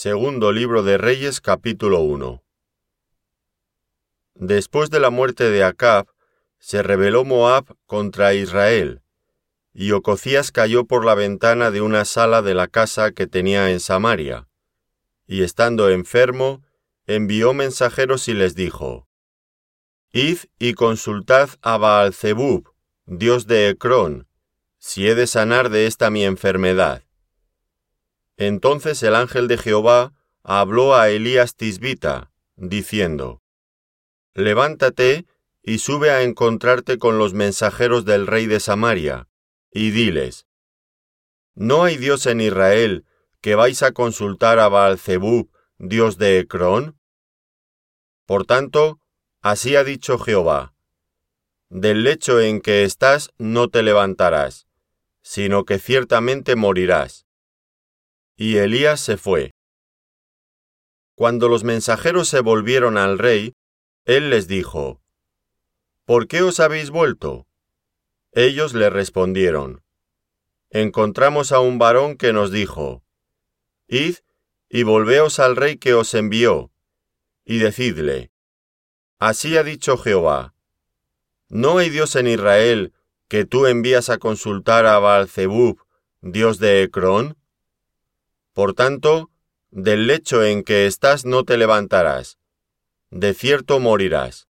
Segundo libro de Reyes capítulo 1 Después de la muerte de Acab, se rebeló Moab contra Israel, y Ococías cayó por la ventana de una sala de la casa que tenía en Samaria, y estando enfermo, envió mensajeros y les dijo, Id y consultad a Baalzebub, dios de Ecrón, si he de sanar de esta mi enfermedad. Entonces el ángel de Jehová habló a Elías Tisbita, diciendo, Levántate y sube a encontrarte con los mensajeros del rey de Samaria, y diles, ¿No hay Dios en Israel que vais a consultar a Baalzebub, dios de Ecrón? Por tanto, así ha dicho Jehová, del lecho en que estás no te levantarás, sino que ciertamente morirás. Y Elías se fue. Cuando los mensajeros se volvieron al rey, él les dijo, ¿Por qué os habéis vuelto? Ellos le respondieron, Encontramos a un varón que nos dijo, Id y volveos al rey que os envió, y decidle, Así ha dicho Jehová, ¿no hay Dios en Israel que tú envías a consultar a Baalzebub, dios de Ecrón? Por tanto, del lecho en que estás no te levantarás, de cierto morirás.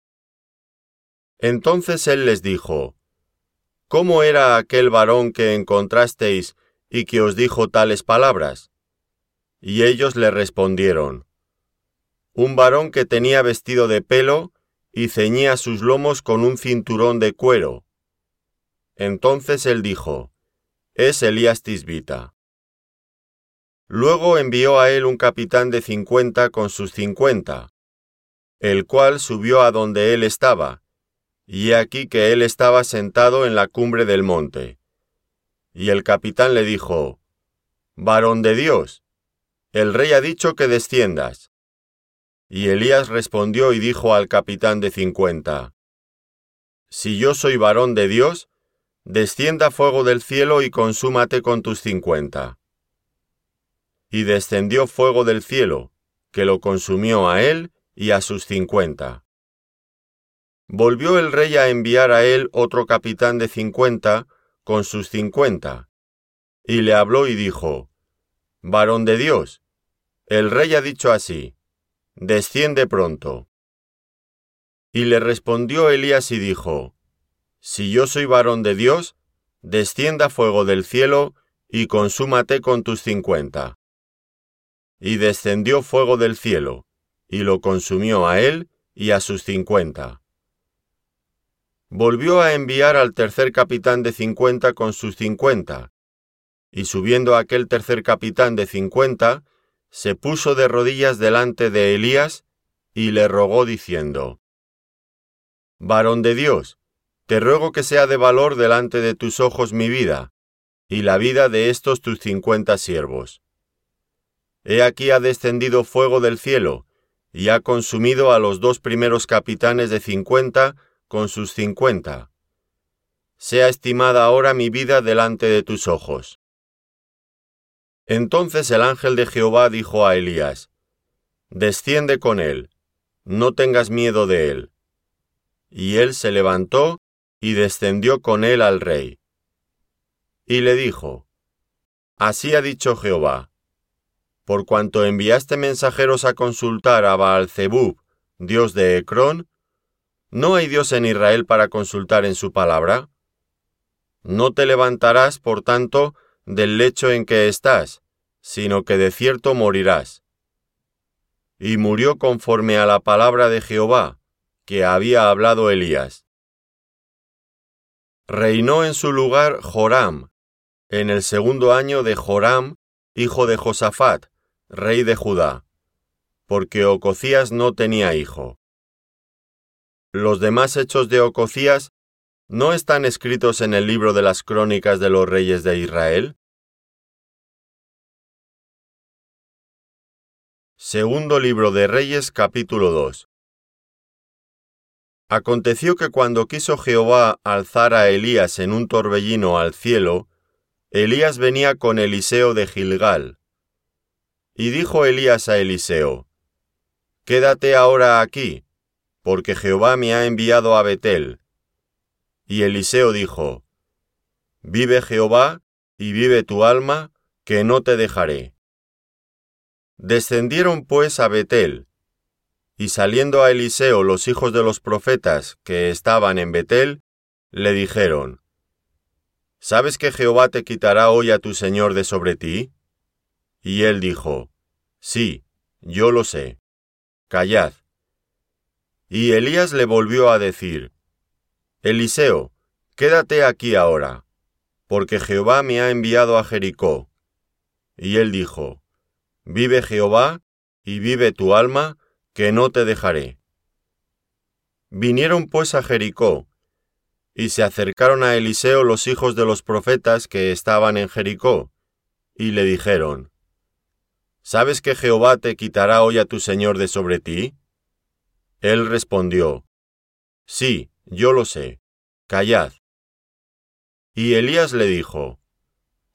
Entonces él les dijo, ¿Cómo era aquel varón que encontrasteis y que os dijo tales palabras? Y ellos le respondieron, Un varón que tenía vestido de pelo y ceñía sus lomos con un cinturón de cuero. Entonces él dijo, Es Elías Tisbita. Luego envió a él un capitán de cincuenta con sus cincuenta, el cual subió a donde él estaba, y aquí que él estaba sentado en la cumbre del monte. Y el capitán le dijo, Varón de Dios, el rey ha dicho que desciendas. Y Elías respondió y dijo al capitán de cincuenta, Si yo soy varón de Dios, descienda fuego del cielo y consúmate con tus cincuenta y descendió fuego del cielo, que lo consumió a él y a sus cincuenta. Volvió el rey a enviar a él otro capitán de cincuenta con sus cincuenta, y le habló y dijo, Varón de Dios, el rey ha dicho así, desciende pronto. Y le respondió Elías y dijo, Si yo soy varón de Dios, descienda fuego del cielo y consúmate con tus cincuenta y descendió fuego del cielo, y lo consumió a él y a sus cincuenta. Volvió a enviar al tercer capitán de cincuenta con sus cincuenta, y subiendo aquel tercer capitán de cincuenta, se puso de rodillas delante de Elías y le rogó diciendo, Varón de Dios, te ruego que sea de valor delante de tus ojos mi vida, y la vida de estos tus cincuenta siervos He aquí ha descendido fuego del cielo, y ha consumido a los dos primeros capitanes de cincuenta con sus cincuenta. Sea estimada ahora mi vida delante de tus ojos. Entonces el ángel de Jehová dijo a Elías, Desciende con él, no tengas miedo de él. Y él se levantó y descendió con él al rey. Y le dijo, Así ha dicho Jehová, por cuanto enviaste mensajeros a consultar a Baalzebub, dios de Ecrón, ¿no hay Dios en Israel para consultar en su palabra? No te levantarás, por tanto, del lecho en que estás, sino que de cierto morirás. Y murió conforme a la palabra de Jehová, que había hablado Elías. Reinó en su lugar Joram, en el segundo año de Joram, hijo de Josafat, rey de Judá, porque Ococías no tenía hijo. Los demás hechos de Ococías no están escritos en el libro de las crónicas de los reyes de Israel. Segundo libro de Reyes capítulo 2 Aconteció que cuando quiso Jehová alzar a Elías en un torbellino al cielo, Elías venía con Eliseo de Gilgal, Y dijo Elías a Eliseo, Quédate ahora aquí, porque Jehová me ha enviado a Betel. Y Eliseo dijo, Vive Jehová, y vive tu alma, que no te dejaré. Descendieron pues a Betel, y saliendo a Eliseo los hijos de los profetas que estaban en Betel, le dijeron, ¿Sabes que Jehová te quitará hoy a tu Señor de sobre ti? Y él dijo, Sí, yo lo sé. Callad. Y Elías le volvió a decir, Eliseo, quédate aquí ahora, porque Jehová me ha enviado a Jericó. Y él dijo, Vive Jehová, y vive tu alma, que no te dejaré. Vinieron pues a Jericó, y se acercaron a Eliseo los hijos de los profetas que estaban en Jericó, y le dijeron, ¿Sabes que Jehová te quitará hoy a tu Señor de sobre ti? Él respondió, Sí, yo lo sé, callad. Y Elías le dijo,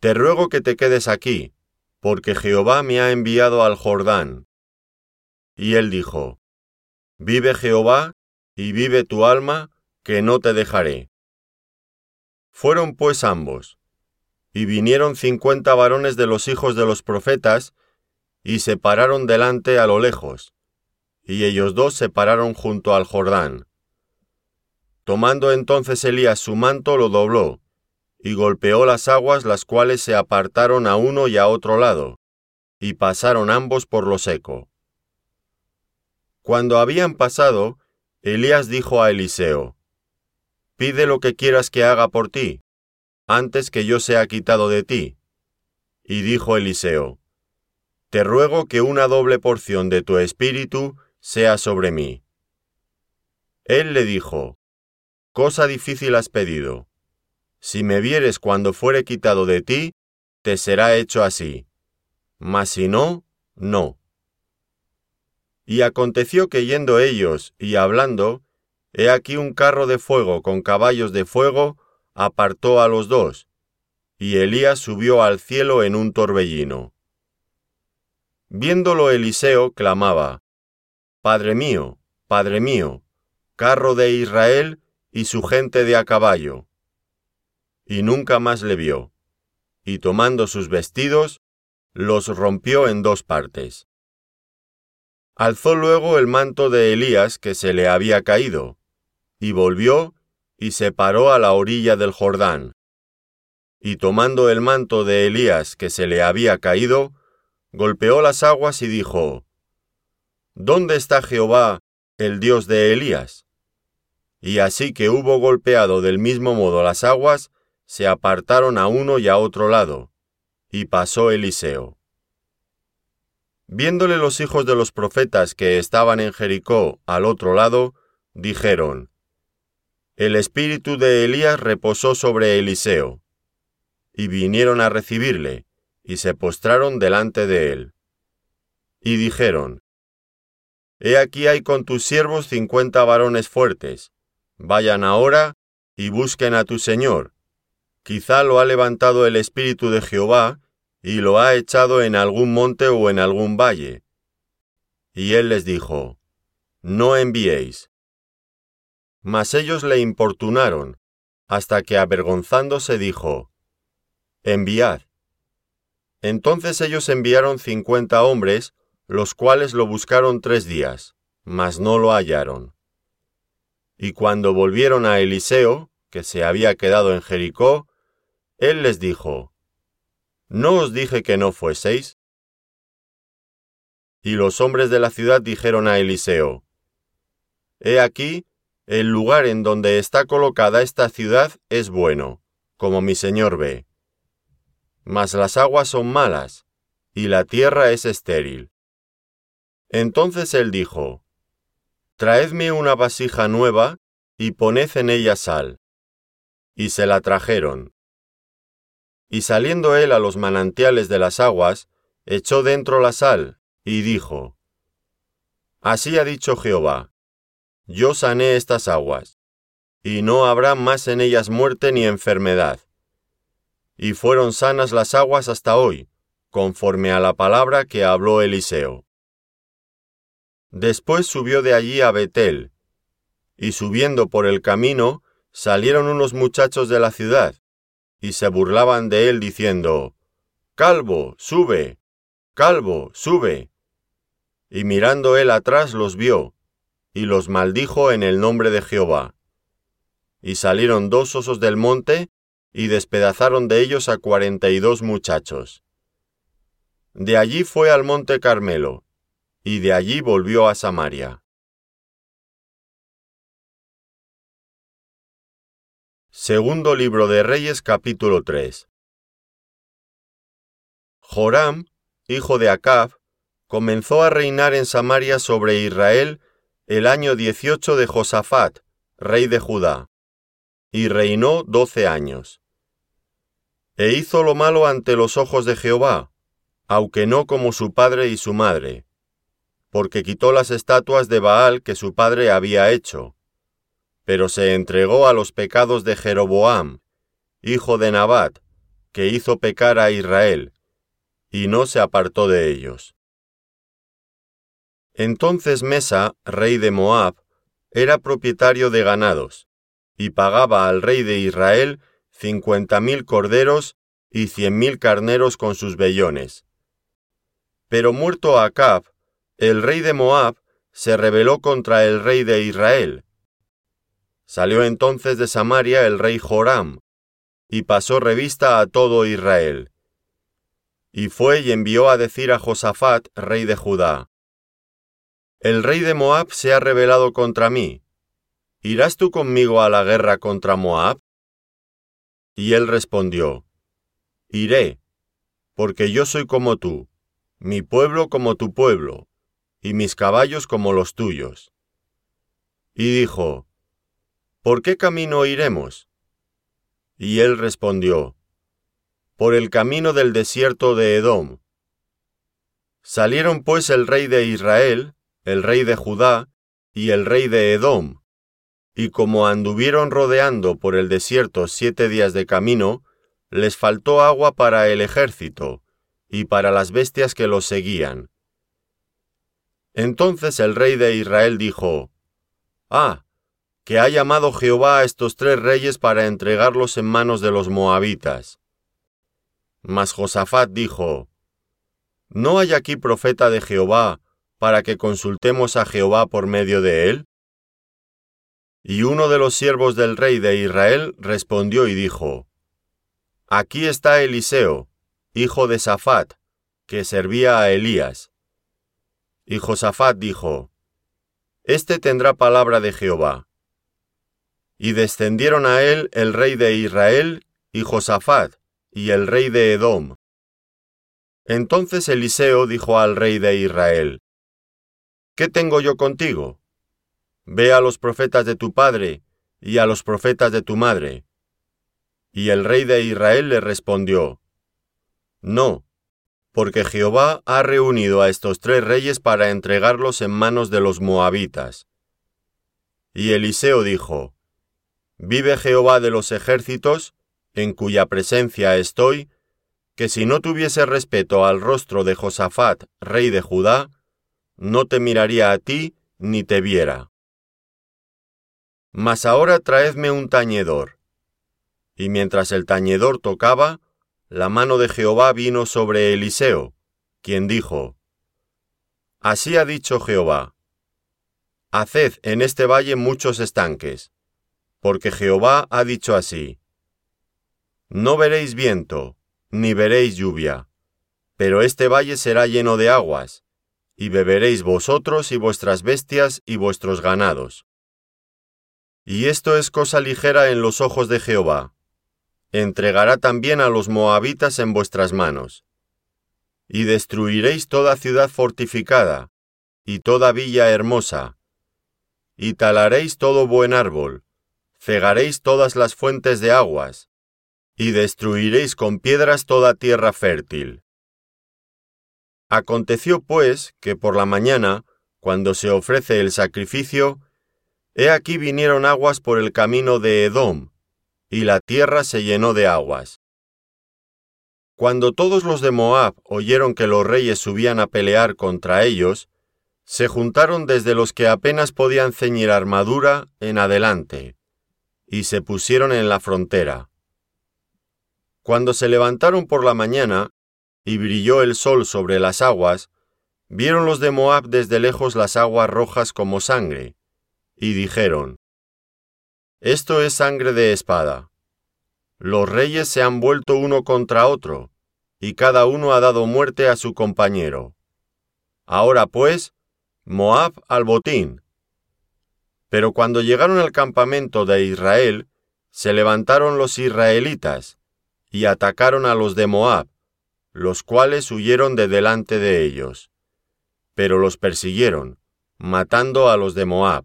Te ruego que te quedes aquí, porque Jehová me ha enviado al Jordán. Y él dijo, Vive Jehová, y vive tu alma, que no te dejaré. Fueron pues ambos, y vinieron cincuenta varones de los hijos de los profetas, y se pararon delante a lo lejos, y ellos dos se pararon junto al Jordán. Tomando entonces Elías su manto, lo dobló, y golpeó las aguas, las cuales se apartaron a uno y a otro lado, y pasaron ambos por lo seco. Cuando habían pasado, Elías dijo a Eliseo, Pide lo que quieras que haga por ti, antes que yo sea quitado de ti. Y dijo Eliseo, Te ruego que una doble porción de tu espíritu sea sobre mí. Él le dijo, Cosa difícil has pedido. Si me vieres cuando fuere quitado de ti, te será hecho así. Mas si no, no. Y aconteció que yendo ellos y hablando, He aquí un carro de fuego con caballos de fuego apartó a los dos, y Elías subió al cielo en un torbellino. Viéndolo Eliseo clamaba, Padre mío, Padre mío, carro de Israel y su gente de a caballo. Y nunca más le vio, y tomando sus vestidos, los rompió en dos partes. Alzó luego el manto de Elías que se le había caído, y volvió y se paró a la orilla del Jordán. Y tomando el manto de Elías que se le había caído, golpeó las aguas y dijo, ¿Dónde está Jehová, el Dios de Elías? Y así que hubo golpeado del mismo modo las aguas, se apartaron a uno y a otro lado, y pasó Eliseo. Viéndole los hijos de los profetas que estaban en Jericó al otro lado, dijeron, el espíritu de Elías reposó sobre Eliseo. Y vinieron a recibirle, y se postraron delante de él. Y dijeron, He aquí hay con tus siervos cincuenta varones fuertes, vayan ahora y busquen a tu Señor. Quizá lo ha levantado el Espíritu de Jehová, y lo ha echado en algún monte o en algún valle. Y él les dijo, No enviéis, mas ellos le importunaron, hasta que avergonzándose dijo, Enviad. Entonces ellos enviaron cincuenta hombres, los cuales lo buscaron tres días, mas no lo hallaron. Y cuando volvieron a Eliseo, que se había quedado en Jericó, él les dijo, ¿No os dije que no fueseis? Y los hombres de la ciudad dijeron a Eliseo, He aquí, el lugar en donde está colocada esta ciudad es bueno, como mi señor ve. Mas las aguas son malas, y la tierra es estéril. Entonces él dijo, Traedme una vasija nueva, y poned en ella sal. Y se la trajeron. Y saliendo él a los manantiales de las aguas, echó dentro la sal, y dijo, Así ha dicho Jehová, yo sané estas aguas, y no habrá más en ellas muerte ni enfermedad. Y fueron sanas las aguas hasta hoy, conforme a la palabra que habló Eliseo. Después subió de allí a Betel, y subiendo por el camino salieron unos muchachos de la ciudad, y se burlaban de él diciendo, Calvo, sube, Calvo, sube. Y mirando él atrás los vio, y los maldijo en el nombre de Jehová. Y salieron dos osos del monte, y despedazaron de ellos a cuarenta y dos muchachos. De allí fue al monte Carmelo, y de allí volvió a Samaria. Segundo libro de Reyes capítulo 3 Joram, hijo de Acab, comenzó a reinar en Samaria sobre Israel el año 18 de Josafat, rey de Judá, y reinó doce años. E hizo lo malo ante los ojos de Jehová, aunque no como su padre y su madre, porque quitó las estatuas de Baal que su padre había hecho, pero se entregó a los pecados de Jeroboam, hijo de Nabat, que hizo pecar a Israel, y no se apartó de ellos. Entonces Mesa, rey de Moab, era propietario de ganados, y pagaba al rey de Israel cincuenta mil corderos y cien mil carneros con sus vellones. Pero muerto Acab, el rey de Moab se rebeló contra el rey de Israel. Salió entonces de Samaria el rey Joram, y pasó revista a todo Israel. Y fue y envió a decir a Josafat, rey de Judá, El rey de Moab se ha rebelado contra mí. ¿Irás tú conmigo a la guerra contra Moab? Y él respondió, Iré, porque yo soy como tú, mi pueblo como tu pueblo, y mis caballos como los tuyos. Y dijo, ¿Por qué camino iremos? Y él respondió, Por el camino del desierto de Edom. Salieron pues el rey de Israel, el rey de Judá y el rey de Edom, y como anduvieron rodeando por el desierto siete días de camino, les faltó agua para el ejército, y para las bestias que los seguían. Entonces el rey de Israel dijo, Ah, que ha llamado Jehová a estos tres reyes para entregarlos en manos de los moabitas. Mas Josafat dijo, ¿No hay aquí profeta de Jehová para que consultemos a Jehová por medio de él? Y uno de los siervos del rey de Israel respondió y dijo, Aquí está Eliseo, hijo de Safat, que servía a Elías. Y Josafat dijo, Este tendrá palabra de Jehová. Y descendieron a él el rey de Israel y Josafat, y el rey de Edom. Entonces Eliseo dijo al rey de Israel, ¿Qué tengo yo contigo? Ve a los profetas de tu padre y a los profetas de tu madre. Y el rey de Israel le respondió, no, porque Jehová ha reunido a estos tres reyes para entregarlos en manos de los moabitas. Y Eliseo dijo, Vive Jehová de los ejércitos, en cuya presencia estoy, que si no tuviese respeto al rostro de Josafat, rey de Judá, no te miraría a ti ni te viera. Mas ahora traedme un tañedor. Y mientras el tañedor tocaba, la mano de Jehová vino sobre Eliseo, quien dijo, Así ha dicho Jehová, Haced en este valle muchos estanques, porque Jehová ha dicho así, No veréis viento, ni veréis lluvia, pero este valle será lleno de aguas, y beberéis vosotros y vuestras bestias y vuestros ganados. Y esto es cosa ligera en los ojos de Jehová, entregará también a los moabitas en vuestras manos. Y destruiréis toda ciudad fortificada, y toda villa hermosa, y talaréis todo buen árbol, cegaréis todas las fuentes de aguas, y destruiréis con piedras toda tierra fértil. Aconteció pues que por la mañana, cuando se ofrece el sacrificio, he aquí vinieron aguas por el camino de Edom, y la tierra se llenó de aguas. Cuando todos los de Moab oyeron que los reyes subían a pelear contra ellos, se juntaron desde los que apenas podían ceñir armadura en adelante, y se pusieron en la frontera. Cuando se levantaron por la mañana, y brilló el sol sobre las aguas, vieron los de Moab desde lejos las aguas rojas como sangre, y dijeron, Esto es sangre de espada. Los reyes se han vuelto uno contra otro, y cada uno ha dado muerte a su compañero. Ahora pues, Moab al botín. Pero cuando llegaron al campamento de Israel, se levantaron los israelitas, y atacaron a los de Moab, los cuales huyeron de delante de ellos. Pero los persiguieron, matando a los de Moab.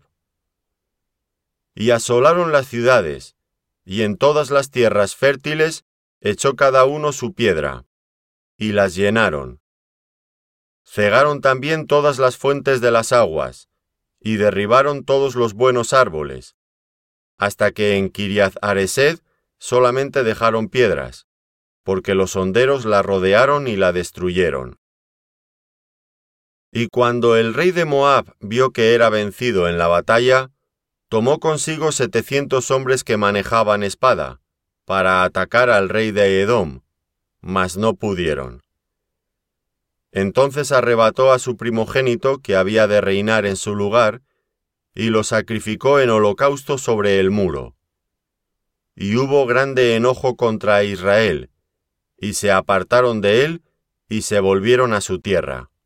Y asolaron las ciudades, y en todas las tierras fértiles echó cada uno su piedra, y las llenaron. Cegaron también todas las fuentes de las aguas, y derribaron todos los buenos árboles, hasta que en Kiriath Aresed solamente dejaron piedras, porque los honderos la rodearon y la destruyeron. Y cuando el rey de Moab vio que era vencido en la batalla, tomó consigo setecientos hombres que manejaban espada, para atacar al rey de Edom, mas no pudieron. Entonces arrebató a su primogénito que había de reinar en su lugar, y lo sacrificó en holocausto sobre el muro. Y hubo grande enojo contra Israel, y se apartaron de él, y se volvieron a su tierra.